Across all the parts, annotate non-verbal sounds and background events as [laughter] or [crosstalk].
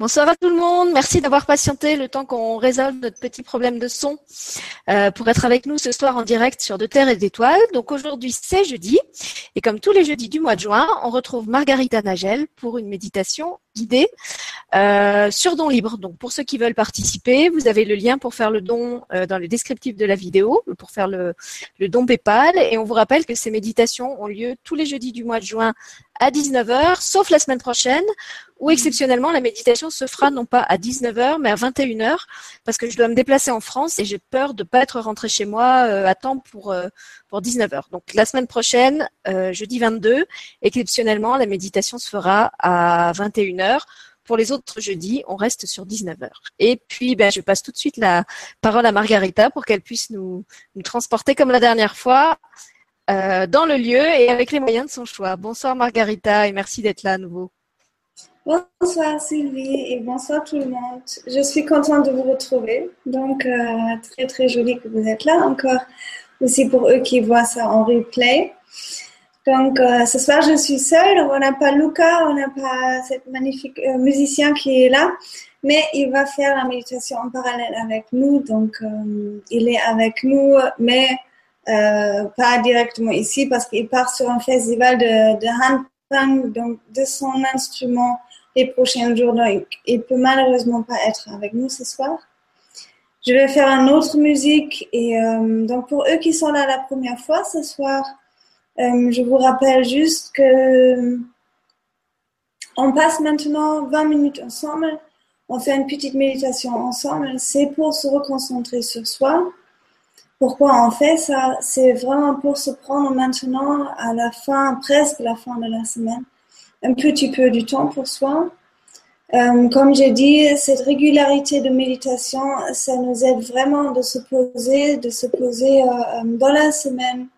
Bonsoir à tout le monde. Merci d'avoir patienté le temps qu'on résolve notre petit problème de son euh, pour être avec nous ce soir en direct sur De Terre et d'Étoiles. Donc aujourd'hui c'est jeudi et comme tous les jeudis du mois de juin, on retrouve Margarita Nagel pour une méditation guidée euh, sur don libre. Donc pour ceux qui veulent participer, vous avez le lien pour faire le don euh, dans le descriptif de la vidéo, pour faire le, le don PayPal. Et on vous rappelle que ces méditations ont lieu tous les jeudis du mois de juin à 19h, sauf la semaine prochaine, où exceptionnellement la méditation se fera non pas à 19h, mais à 21h, parce que je dois me déplacer en France et j'ai peur de pas être rentrée chez moi euh, à temps pour, euh, pour 19h. Donc la semaine prochaine, euh, jeudi 22, exceptionnellement, la méditation se fera à 21h. Pour les autres jeudis, on reste sur 19h. Et puis, ben, je passe tout de suite la parole à Margarita pour qu'elle puisse nous, nous transporter comme la dernière fois euh, dans le lieu et avec les moyens de son choix. Bonsoir Margarita et merci d'être là à nouveau. Bonsoir Sylvie et bonsoir tout le monde. Je suis contente de vous retrouver. Donc, euh, très très joli que vous êtes là encore. Aussi pour eux qui voient ça en replay. Donc, euh, ce soir, je suis seule. On n'a pas Luca, on n'a pas cette magnifique musicien qui est là. Mais il va faire la méditation en parallèle avec nous. Donc, il est avec nous, mais euh, pas directement ici parce qu'il part sur un festival de, de handpan, donc de son instrument les prochains jours. Donc, il peut malheureusement pas être avec nous ce soir. Je vais faire une autre musique et euh, donc pour eux qui sont là la première fois ce soir, euh, je vous rappelle juste que on passe maintenant 20 minutes ensemble. On fait une petite méditation ensemble. C'est pour se reconcentrer sur soi pourquoi on fait ça? C'est vraiment pour se prendre maintenant, à la fin, presque la fin de la semaine, un petit peu du temps pour soi. Euh, comme j'ai dit, cette régularité de méditation, ça nous aide vraiment de se poser, de se poser euh, euh, dans la semaine,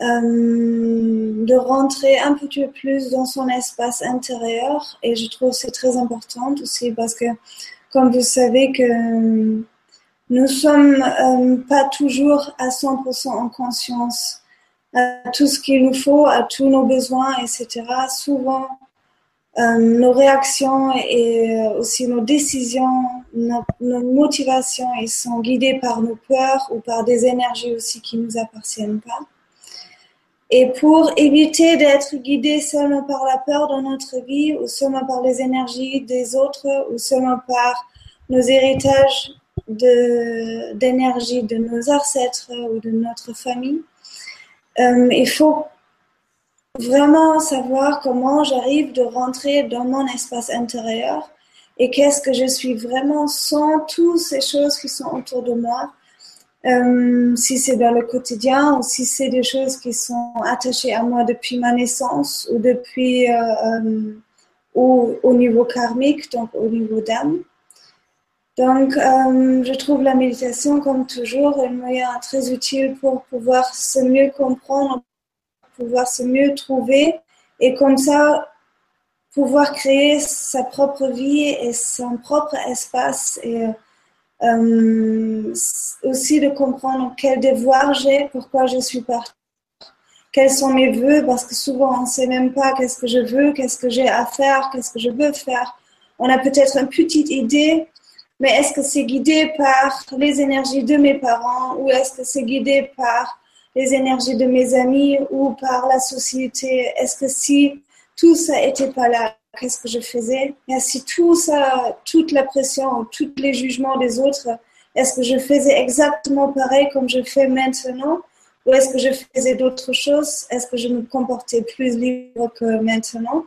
de rentrer un petit peu plus dans son espace intérieur. Et je trouve c'est très important aussi parce que, comme vous savez que nous sommes euh, pas toujours à 100% en conscience à tout ce qu'il nous faut, à tous nos besoins, etc. Souvent, euh, nos réactions et aussi nos décisions, nos, motivations, ils sont guidées par nos peurs ou par des énergies aussi qui nous appartiennent pas. Et pour éviter d'être guidés seulement par la peur dans notre vie ou seulement par les énergies des autres ou seulement par nos héritages d'énergie de, nos ancêtres ou de notre famille. Euh, il faut vraiment savoir comment j'arrive de rentrer dans mon espace intérieur et qu'est-ce que je suis vraiment sans toutes ces choses qui sont autour de moi. Euh, si c'est dans le quotidien ou si c'est des choses qui sont attachées à moi depuis ma naissance ou depuis euh, au niveau karmique, donc au niveau d'âme. Donc, euh, je trouve la méditation, comme toujours, un moyen très utile pour pouvoir se mieux comprendre, pouvoir se mieux trouver et comme ça, pouvoir créer sa propre vie et son propre espace et euh, aussi de comprendre quel devoir j'ai, pourquoi je suis partie, quels sont mes voeux, parce que souvent on ne sait même pas qu'est-ce que je veux, qu'est-ce que j'ai à faire, qu'est-ce que je veux faire. On a peut-être une petite idée, mais est-ce que c'est guidé par les énergies de mes parents ou est-ce que c'est guidé par les énergies de mes amis ou par la société? Est-ce que si tout ça n'était pas là, qu'est-ce que je faisais? Et si tout ça, toute la pression, tous les jugements des autres, est-ce que je faisais exactement pareil comme je fais maintenant? Ou est-ce que je faisais d'autres choses? Est-ce que je me comportais plus libre que maintenant?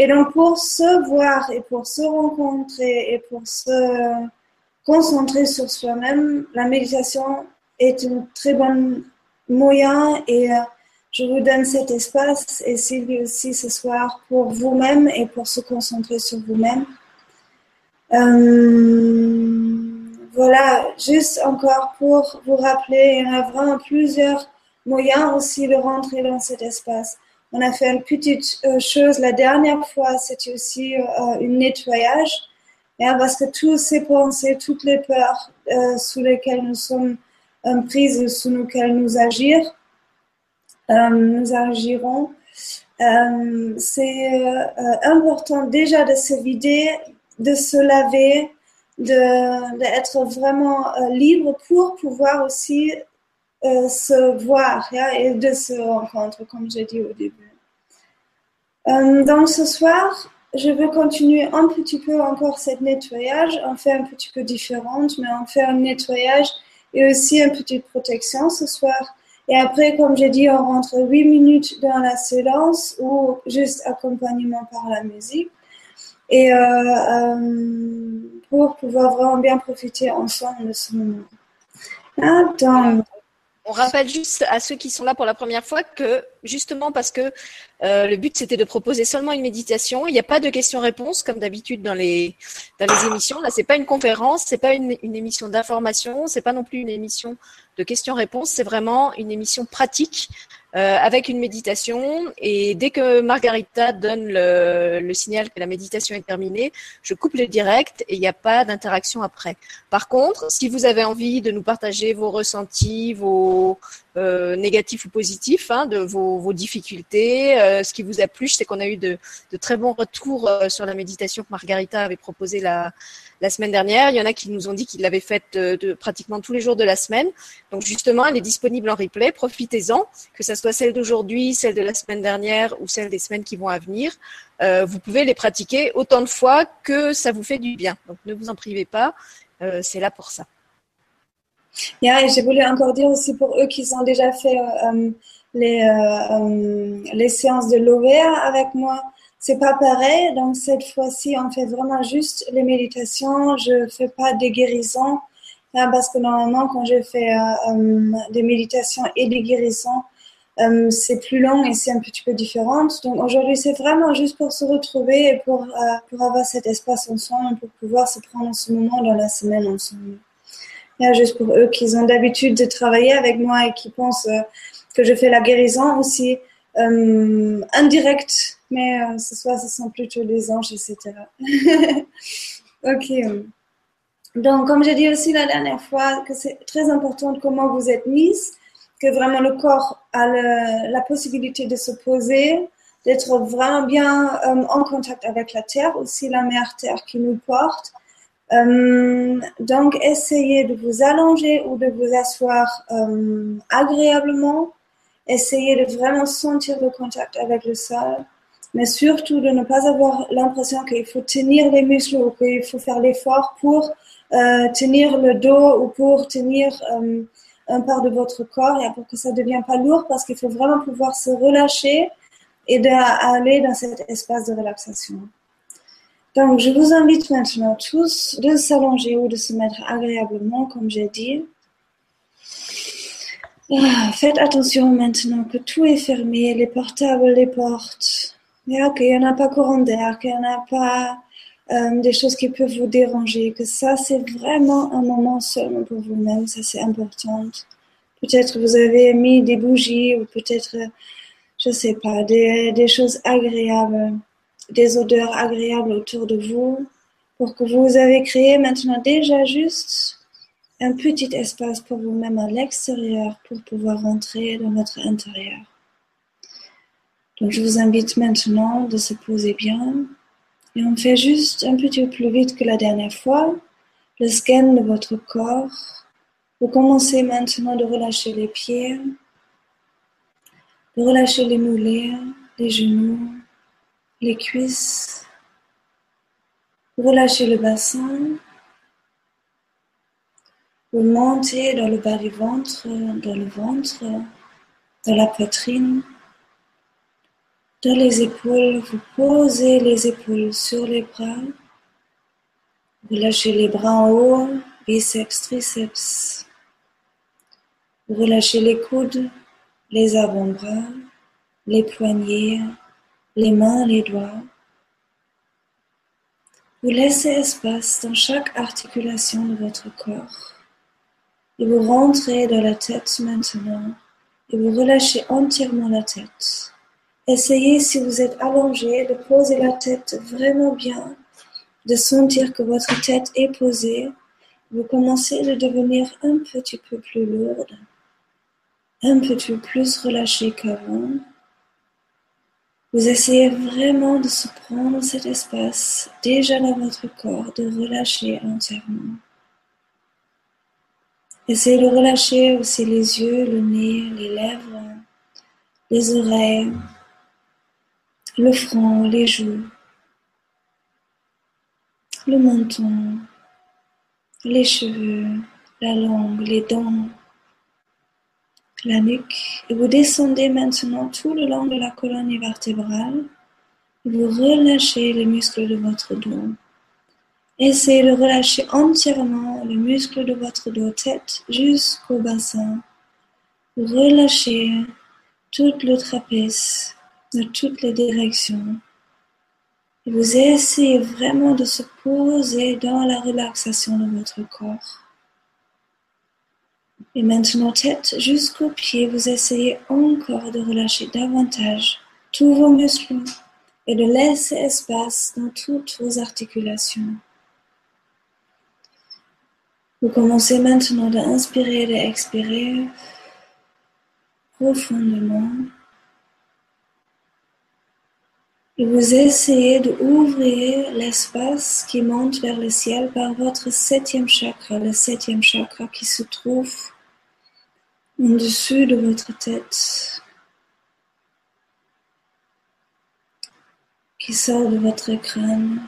Et donc, pour se voir et pour se rencontrer et pour se concentrer sur soi-même, la méditation est un très bon moyen et euh, je vous donne cet espace et Sylvie aussi ce soir pour vous-même et pour se concentrer sur vous-même. Euh, voilà, juste encore pour vous rappeler, il y en a vraiment plusieurs moyens aussi de rentrer dans cet espace. On a fait une petite euh, chose la dernière fois, c'était aussi euh, un nettoyage, parce que toutes ces pensées, toutes les peurs euh, sous lesquelles nous sommes prises, sous lesquelles nous agir, nous agirons. c'est important déjà de se vider de se laver, d'être vraiment euh, libre pour pouvoir aussi euh, se voir et de se rencontrer, comme j'ai dit au début. Euh, donc ce soir, je veux continuer un petit peu encore cette nettoyage. On fait un petit peu différente, mais on fait un nettoyage et aussi une petite protection ce soir. Et après, comme j'ai dit, on rentre 8 minutes dans la séance ou juste accompagnement par la musique. Et euh, pour pouvoir vraiment bien profiter ensemble de ce moment. Attends. On rappelle juste à ceux qui sont là pour la première fois que justement parce que euh, le but c'était de proposer seulement une méditation, il n'y a pas de questions-réponses comme d'habitude dans les dans les émissions. Là, c'est pas une conférence, c'est pas une, une émission d'information, c'est pas non plus une émission de questions-réponses, c'est vraiment une émission pratique euh, avec une méditation. Et dès que Margarita donne le, le, signal que la méditation est terminée, je coupe le direct et il n'y a pas d'interaction après. Par contre, si vous avez envie de nous partager vos ressentis, vos euh, négatifs ou positifs, hein, de vos, vos difficultés, euh, ce qui vous a plu, c'est qu'on a eu de, de, très bons retours euh, sur la méditation que Margarita avait proposée la, la semaine dernière. Il y en a qui nous ont dit qu'ils l'avaient faite de, de, pratiquement tous les jours de la semaine. Donc justement, elle est disponible en replay. Profitez-en, que ce soit celle d'aujourd'hui, celle de la semaine dernière ou celle des semaines qui vont à venir. Euh, vous pouvez les pratiquer autant de fois que ça vous fait du bien. Donc ne vous en privez pas. Euh, c'est là pour ça. Yeah, et j'ai voulu encore dire aussi pour eux qui ont déjà fait euh, les, euh, les séances de l'OVR avec moi, c'est pas pareil. Donc cette fois-ci, on fait vraiment juste les méditations. Je fais pas des guérisons parce que normalement, quand je fais euh, des méditations et des guérisons, euh, c'est plus long et c'est un petit peu différent. Donc aujourd'hui, c'est vraiment juste pour se retrouver et pour, euh, pour avoir cet espace ensemble, pour pouvoir se prendre ce moment dans la semaine ensemble. Juste pour eux qui ont d'habitude de travailler avec moi et qui pensent euh, que je fais la guérison aussi euh, indirect, mais euh, ce soir, ce sont plutôt les anges, etc. [laughs] ok. Donc, comme j'ai dit aussi la dernière fois, que c'est très important comment vous êtes mise, que vraiment le corps a la possibilité de se poser, d'être vraiment bien en contact avec la terre, aussi la mère terre qui nous porte. Euh, donc, essayez de vous allonger ou de vous asseoir euh, agréablement Essayez de vraiment sentir le contact avec le sol, mais surtout de ne pas avoir l'impression qu'il faut tenir les muscles ou qu'il faut faire l'effort pour euh, tenir le dos ou pour tenir un part de votre corps et pour que ça ne devienne pas lourd parce qu'il faut vraiment pouvoir se relâcher et d'aller dans cet espace de relaxation. Donc, je vous invite maintenant tous de s'allonger ou de se mettre agréablement, comme j'ai dit. Ah, faites attention maintenant que tout est fermé, les portables, les portes. Yeah, qu'il n'y en a pas courant d'air, qu'il n'y en a pas euh, des choses qui peuvent vous déranger, que ça c'est vraiment un moment seulement pour vous-même, ça c'est important. Peut-être vous avez mis des bougies ou peut-être, je sais pas, des choses agréables, des odeurs agréables autour de vous pour que vous avez créé maintenant déjà juste un petit espace pour vous-même à l'extérieur pour pouvoir rentrer dans votre intérieur. Donc je vous invite maintenant de se poser bien et on fait juste un petit peu plus vite que la dernière fois le scan de votre corps. Vous commencez maintenant de relâcher les pieds, de relâcher les mollets, les genoux, les cuisses, relâchez le bassin, vous montez dans le bas du ventre, dans le ventre, dans la poitrine, dans les épaules. Vous posez les épaules sur les bras. Vous lâchez les bras en haut, biceps, triceps. Relâchez les coudes, les avant-bras, les poignets, les mains, les doigts. Vous laissez espace dans chaque articulation de votre corps. Et vous rentrez dans la tête maintenant et vous relâchez entièrement la tête. Essayez, si vous êtes allongé, de poser la tête vraiment bien, de sentir que votre tête est posée. Vous commencez à devenir un petit peu plus lourde, un petit peu plus relâché qu'avant. Vous essayez vraiment de se prendre cet espace déjà dans votre corps, de relâcher entièrement. Essayez de relâcher aussi les yeux, le nez, les lèvres, les oreilles, le front, les joues, le menton, les cheveux, la langue, les dents, la nuque. Et vous descendez maintenant tout le long de la colonne vertébrale. Vous relâchez les muscles de votre dos. Essayez de relâcher entièrement les muscles de votre dos, tête jusqu'au bassin. Relâchez tout le trapèze de toutes les directions. Et vous essayez vraiment de se poser dans la relaxation de votre corps. Et maintenant, tête jusqu'aux pieds, vous essayez encore de relâcher davantage tous vos muscles et de laisser espace dans toutes vos articulations. Vous commencez maintenant d'inspirer et d'expirer profondément. Et vous essayez d'ouvrir l'espace qui monte vers le ciel par votre septième chakra, le septième chakra qui se trouve au-dessus de votre tête, qui sort de votre crâne.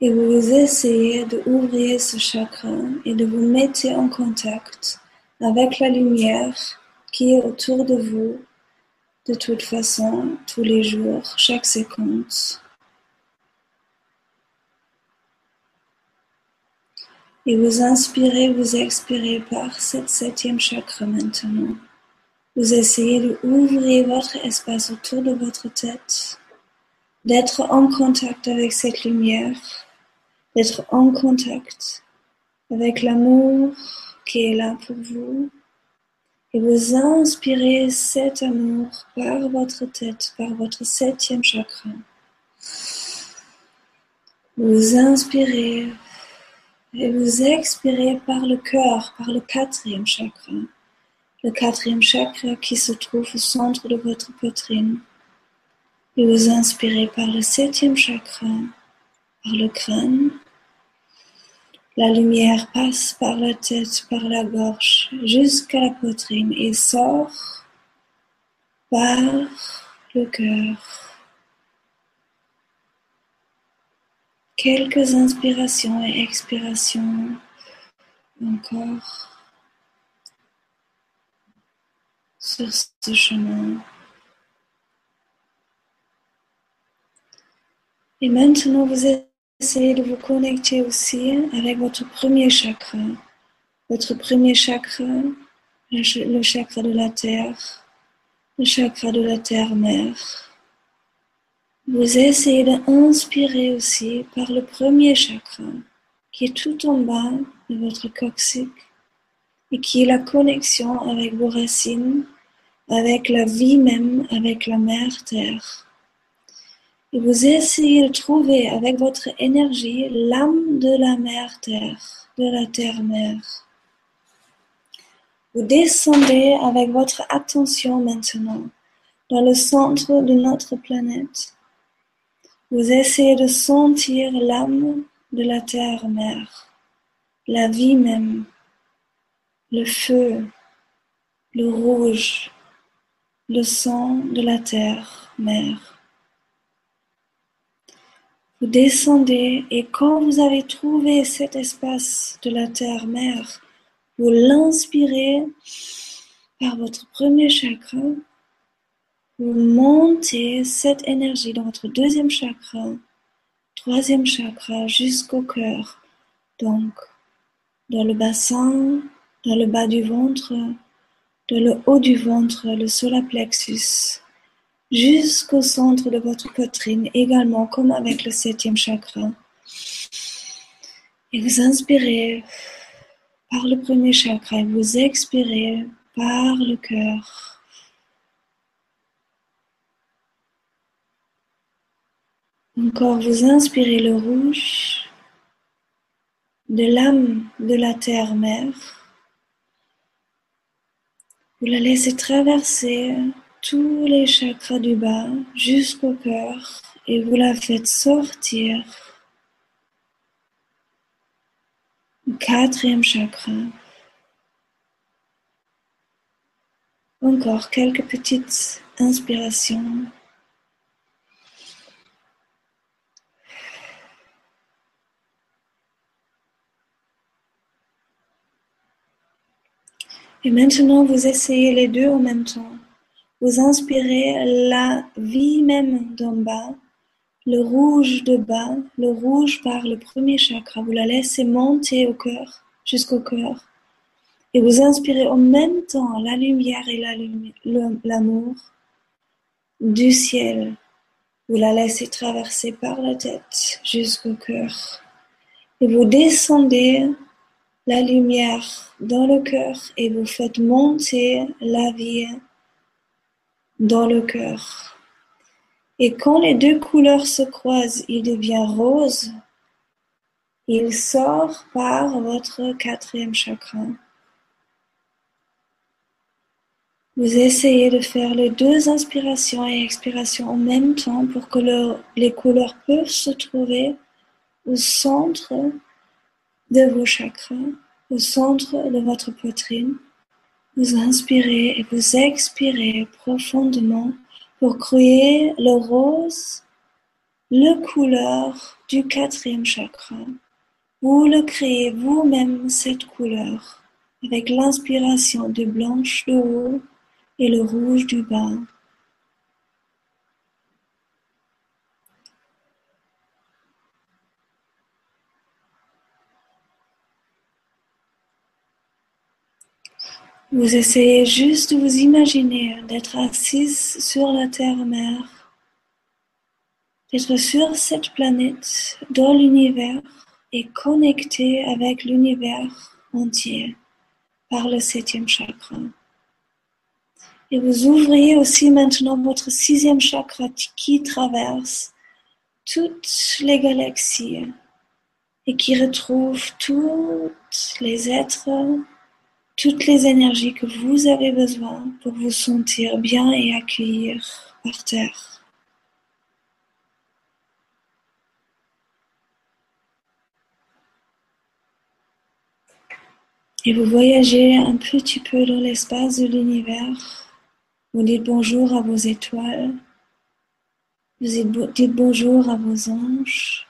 Et vous essayez d'ouvrir ce chakra et de vous mettre en contact avec la lumière qui est autour de vous de toute façon, tous les jours, chaque seconde. Et vous inspirez, vous expirez par cette septième chakra maintenant. Vous essayez de ouvrir votre espace autour de votre tête, d'être en contact avec cette lumière, d'être en contact avec l'amour qui est là pour vous, et vous inspirez cet amour par votre tête, par votre septième chakra. Vous inspirez et vous expirez par le cœur, par le quatrième chakra. Le quatrième chakra qui se trouve au centre de votre poitrine. Et vous inspirez par le septième chakra, par le crâne, la lumière passe par la tête, par la gorge, jusqu'à la poitrine et sort par le cœur. Quelques inspirations et expirations encore sur ce chemin. Et maintenant, vous Essayez de vous connecter aussi avec votre premier chakra. Votre premier chakra, le chakra de la terre, le chakra de la terre-mère. Vous essayez d'inspirer aussi par le premier chakra, qui est tout en bas de votre coccyx et qui est la connexion avec vos racines, avec la vie même, avec la mère terre et vous essayez de trouver avec votre énergie l'âme de la mère Terre, de la Terre-Mère. Vous descendez avec votre attention maintenant dans le centre de notre planète. Vous essayez de sentir l'âme de la Terre-Mère, la vie même, le feu, le rouge, le sang de la Terre-Mère. Vous descendez et quand vous avez trouvé cet espace de la terre-mère, vous l'inspirez par votre premier chakra. Vous montez cette énergie dans votre deuxième chakra, troisième chakra jusqu'au cœur. Donc, dans le bassin, dans le bas du ventre, dans le haut du ventre, le solar plexus jusqu'au centre de votre poitrine, également comme avec le septième chakra. Et vous inspirez par le premier chakra et vous expirez par le cœur. Encore, vous inspirez le rouge de l'âme de la terre-mère. Vous la laissez traverser tous les chakras du bas jusqu'au cœur et vous la faites sortir. Quatrième chakra. Encore quelques petites inspirations. Et maintenant, vous essayez les deux en même temps. Vous inspirez la vie même d'en bas, le rouge de bas, le rouge par le premier chakra. Vous la laissez monter au cœur, jusqu'au cœur. Et vous inspirez en même temps la lumière et l'amour du ciel. Vous la laissez traverser par la tête jusqu'au cœur. Et vous descendez la lumière dans le cœur et vous faites monter la vie dans le cœur. Et quand les deux couleurs se croisent, il devient rose. Il sort par votre quatrième chakra. Vous essayez de faire les deux inspirations et expirations en même temps pour que les couleurs peuvent se trouver au centre de vos chakras, au centre de votre poitrine. Vous inspirez et vous expirez profondément pour créer le rose, la couleur du quatrième chakra. Vous le créez vous-même cette couleur avec l'inspiration du blanche de haut et le rouge du bas. Vous essayez juste de vous imaginer d'être assise sur la Terre-Mère, d'être sur cette planète, dans l'univers et connecté avec l'univers entier par le septième chakra. Et vous ouvrez aussi maintenant votre sixième chakra qui traverse toutes les galaxies et qui retrouve tous les êtres toutes les énergies que vous avez besoin pour vous sentir bien et accueillir par terre. Et vous voyagez un petit peu dans l'espace de l'univers. Vous dites bonjour à vos étoiles. Vous dites bonjour à vos anges.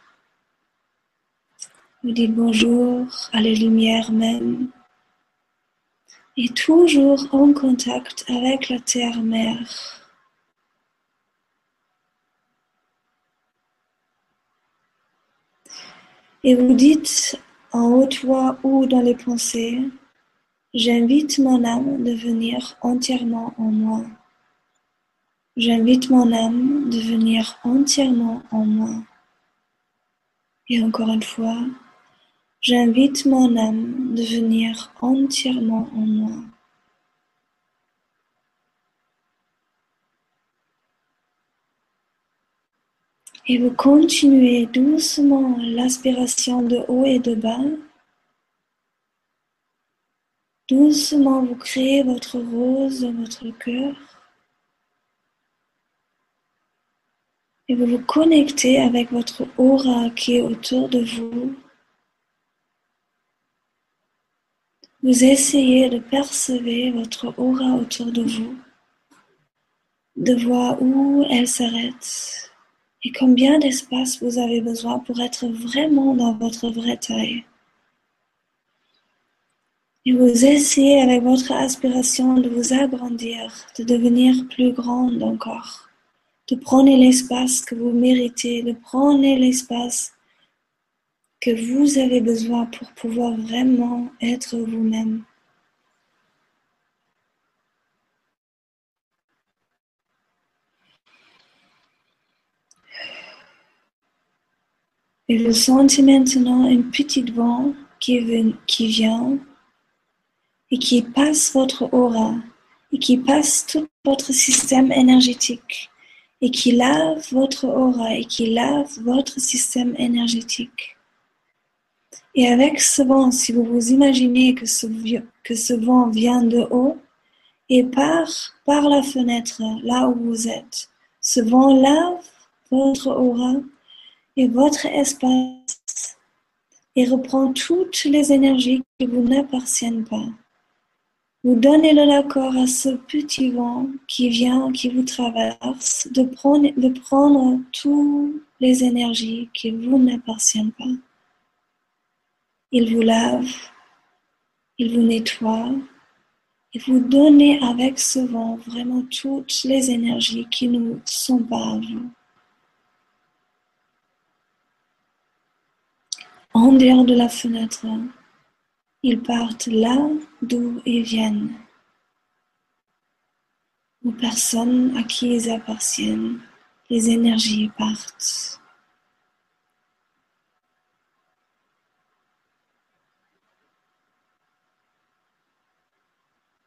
Vous dites bonjour à la lumière même et toujours en contact avec la terre-mère. Et vous dites en haute voix ou dans les pensées, j'invite mon âme de venir entièrement en moi. J'invite mon âme de venir entièrement en moi. Et encore une fois, J'invite mon âme de venir entièrement en moi. Et vous continuez doucement l'aspiration de haut et de bas. Doucement, vous créez votre rose dans votre cœur. Et vous vous connectez avec votre aura qui est autour de vous. Vous essayez de percevoir votre aura autour de vous, de voir où elle s'arrête et combien d'espace vous avez besoin pour être vraiment dans votre vraie taille. Et vous essayez avec votre aspiration de vous agrandir, de devenir plus grande encore, de prendre l'espace que vous méritez, de prendre l'espace que vous avez besoin pour pouvoir vraiment être vous-même. Et vous sentez maintenant une petite vent qui, qui vient et qui passe votre aura et qui passe tout votre système énergétique et qui lave votre aura et qui lave votre système énergétique. Et avec ce vent, si vous vous imaginez que ce, vent vient de haut Et par, par la fenêtre, là où vous êtes, ce vent lave votre aura et votre espace et reprend toutes les énergies qui vous n'appartiennent pas. Vous donnez le accord à ce petit vent qui vient, qui vous traverse, de prendre, de prendre toutes les énergies qui vous n'appartiennent pas. Il vous lave, il vous nettoie, et vous donnez avec ce vent vraiment toutes les énergies qui ne sont pas vous. En dehors de la fenêtre, ils partent là d'où ils viennent, aux personnes à qui ils appartiennent. Les énergies partent.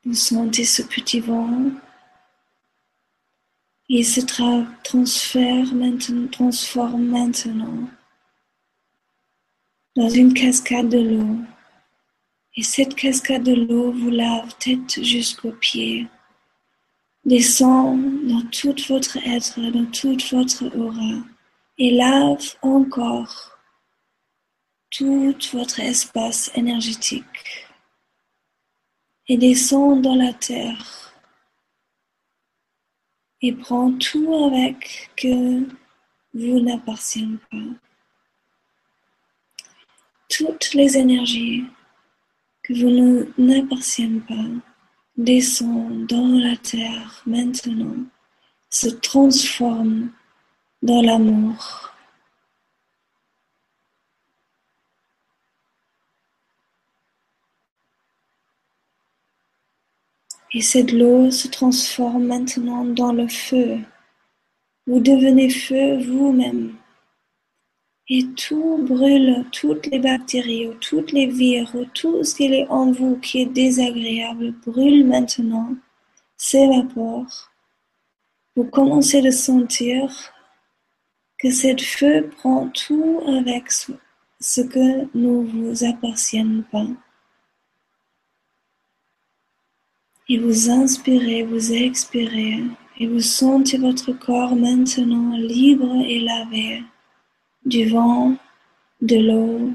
Vous sentez ce petit vent. Il se transfère maintenant, transforme maintenant dans une cascade de l'eau. Et cette cascade de l'eau vous lave tête jusqu'aux pieds, descend dans tout votre être, dans toute votre aura, et lave encore tout votre espace énergétique, et descend dans la terre, et prend tout avec que vous n'appartient pas. Toutes les énergies que vous n'appartiennent pas descend dans la terre maintenant, se transforme dans l'amour. Et cette eau se transforme maintenant dans le feu. Vous devenez feu vous-même. Et tout brûle, toutes les bactéries, ou toutes les virus, tout ce qui est en vous qui est désagréable brûle maintenant, s'évapore. Vous commencez à sentir que cette feu prend tout avec ce que ne vous appartient pas. Et vous inspirez, vous expirez, et vous sentez votre corps maintenant libre et lavé du vent, de l'eau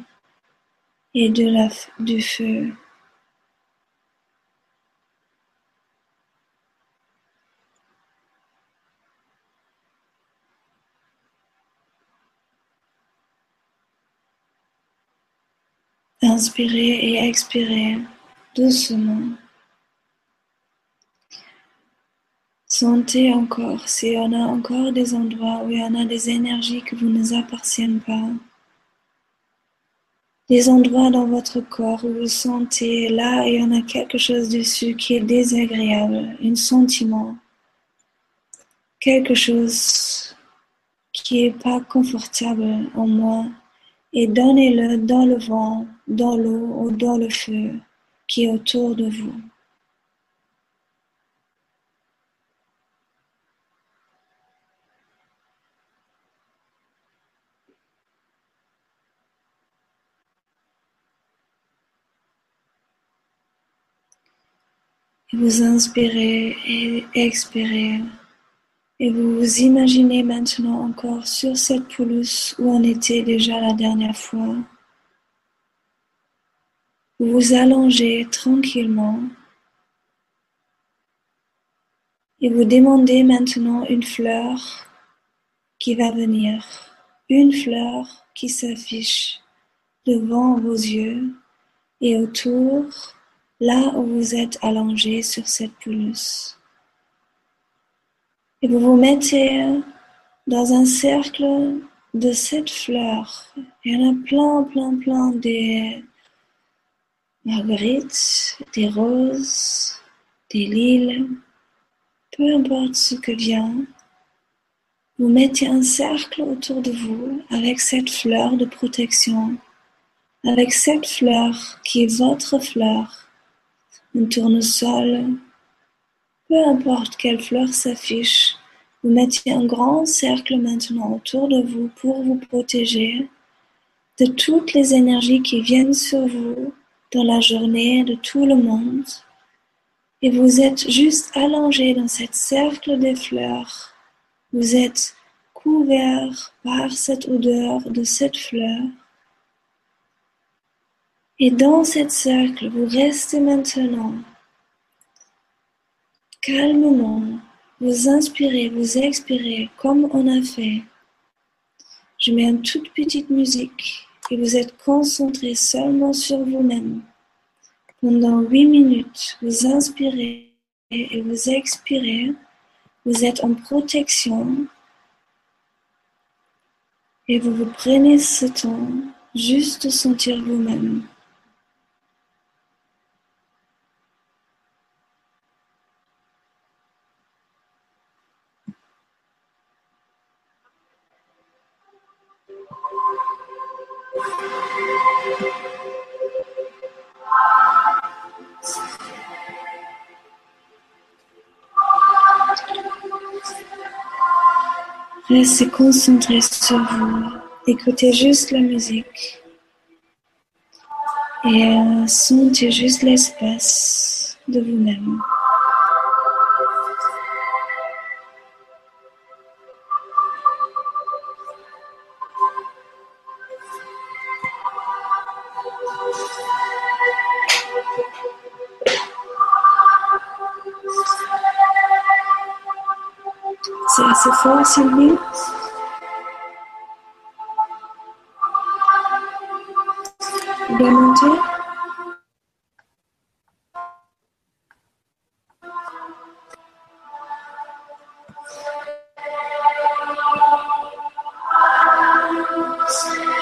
et de la, du feu. Inspirez et expirez doucement. Sentez encore s'il y en a encore des endroits où il y en a des énergies que vous ne appartiennent pas. Des endroits dans votre corps où vous sentez là, il y en a quelque chose dessus qui est désagréable, un sentiment, quelque chose qui n'est pas confortable en moi. Et donnez-le dans le vent, dans l'eau ou dans le feu qui est autour de vous. Vous inspirez et expirez. Et vous vous imaginez maintenant encore sur cette pelouse où on était déjà la dernière fois. Vous vous allongez tranquillement et vous demandez maintenant une fleur qui va venir, une fleur qui s'affiche devant vos yeux et autour là où vous êtes allongé sur cette pelouse. Et vous vous mettez dans un cercle de sept fleurs. Il y en a plein, plein, plein des marguerites, des roses, des liles, peu importe ce que vient. Vous mettez un cercle autour de vous avec cette fleur de protection, avec cette fleur qui est votre fleur un tournesol, peu importe quelle fleur s'affiche, vous mettez un grand cercle maintenant autour de vous pour vous protéger de toutes les énergies qui viennent sur vous dans la journée de tout le monde. Et vous êtes juste allongé dans cette cercle des fleurs. Vous êtes couvert par cette odeur de cette fleur. Et dans cette cercle, vous restez maintenant calmement. Vous inspirez, vous expirez comme on a fait. Je mets une toute petite musique et vous êtes concentré seulement sur vous-même. Pendant huit minutes, vous inspirez et vous expirez. Vous êtes en protection et vous vous prenez ce temps juste de sentir vous-même. Restez concentré sur vous. Écoutez juste la musique. Et euh, sentez juste l'espace de vous-même. possibly demonstrate Thank you.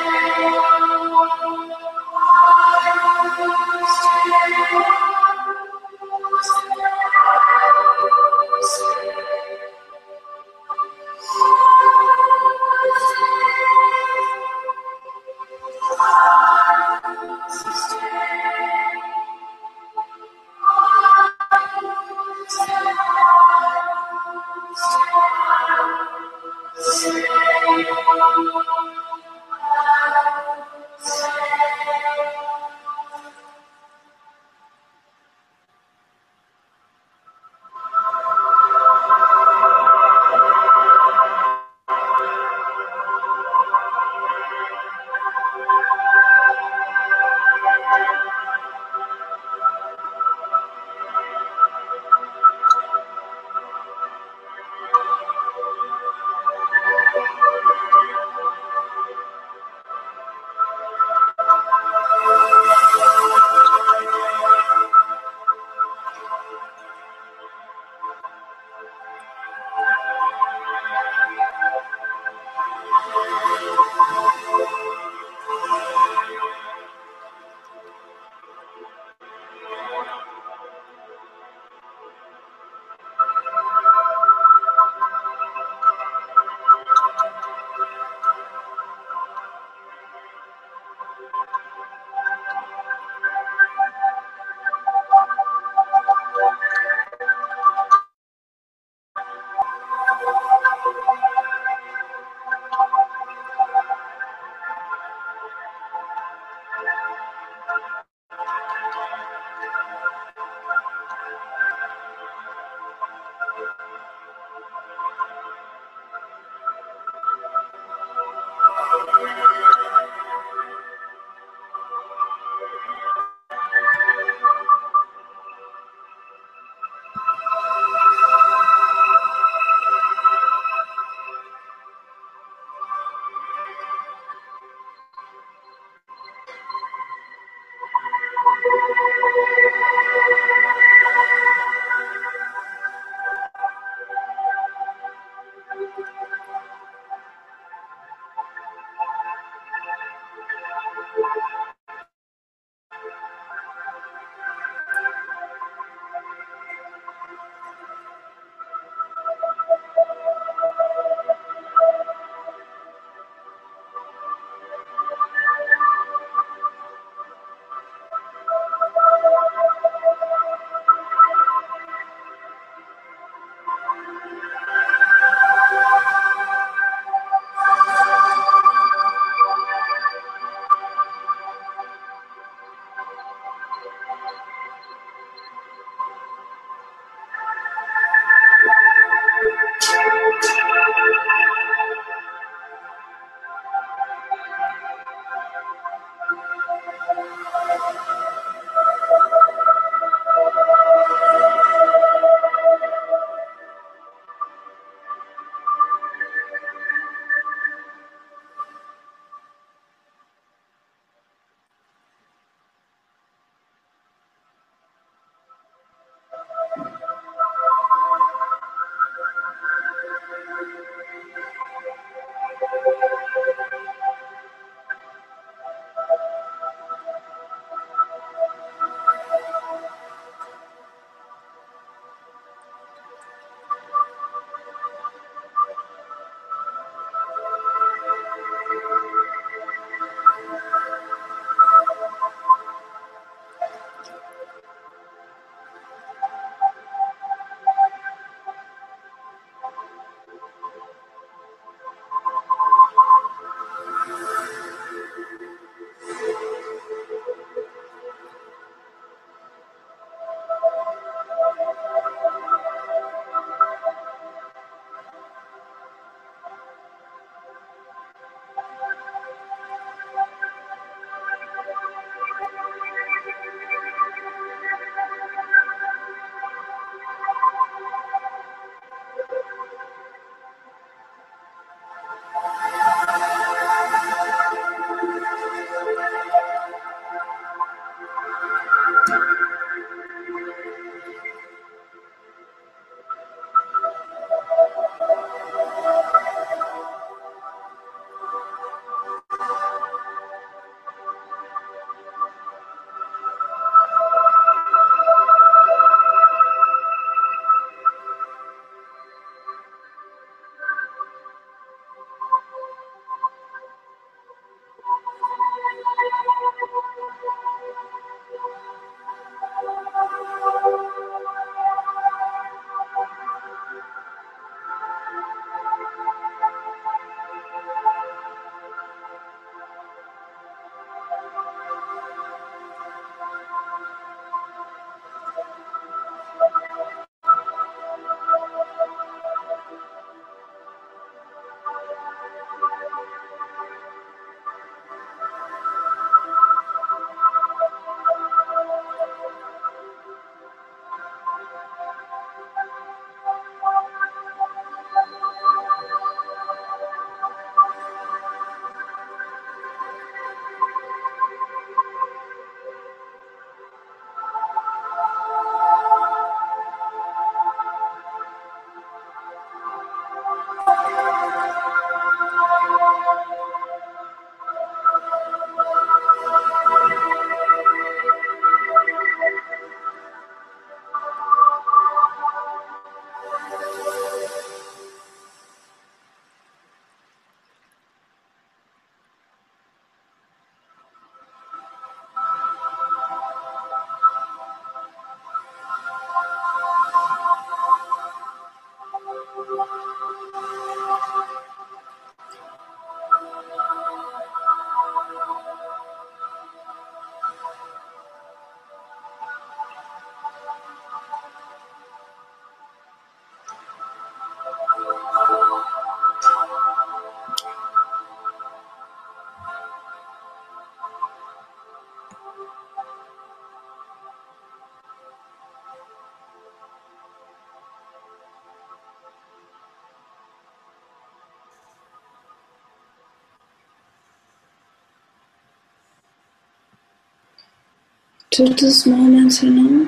Tout doucement maintenant,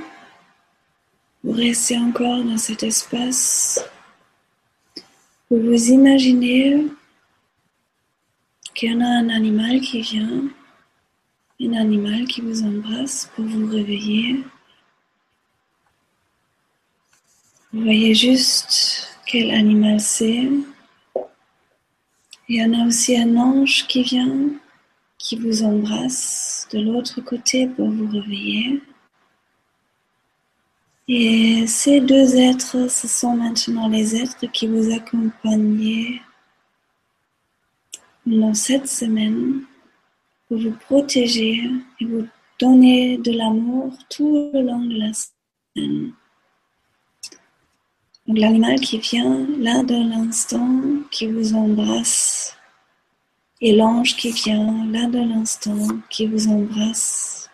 vous restez encore dans cet espace où vous imaginez qu'il y en a un animal qui vient, un animal qui vous embrasse pour vous réveiller. Vous voyez juste quel animal c'est. Il y en a aussi un ange qui vient qui vous embrasse de l'autre côté pour vous réveiller. Et ces deux êtres, ce sont maintenant les êtres qui vous accompagnent dans cette semaine pour vous protéger et vous donner de l'amour tout le long de la semaine. Donc l'animal qui vient là dans l'instant, qui vous embrasse et l'ange qui vient là de l'instant, qui vous embrasse,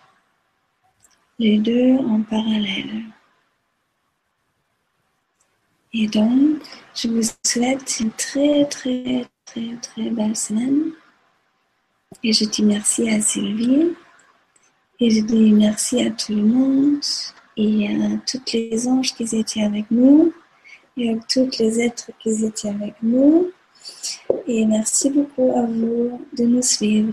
les deux en parallèle. Et donc, je vous souhaite une très, très, très, très belle semaine. Et je dis merci à Sylvie. Et je dis merci à tout le monde et à toutes les anges qui étaient avec nous et à tous les êtres qui étaient avec nous. Et merci beaucoup à vous de nous suivre.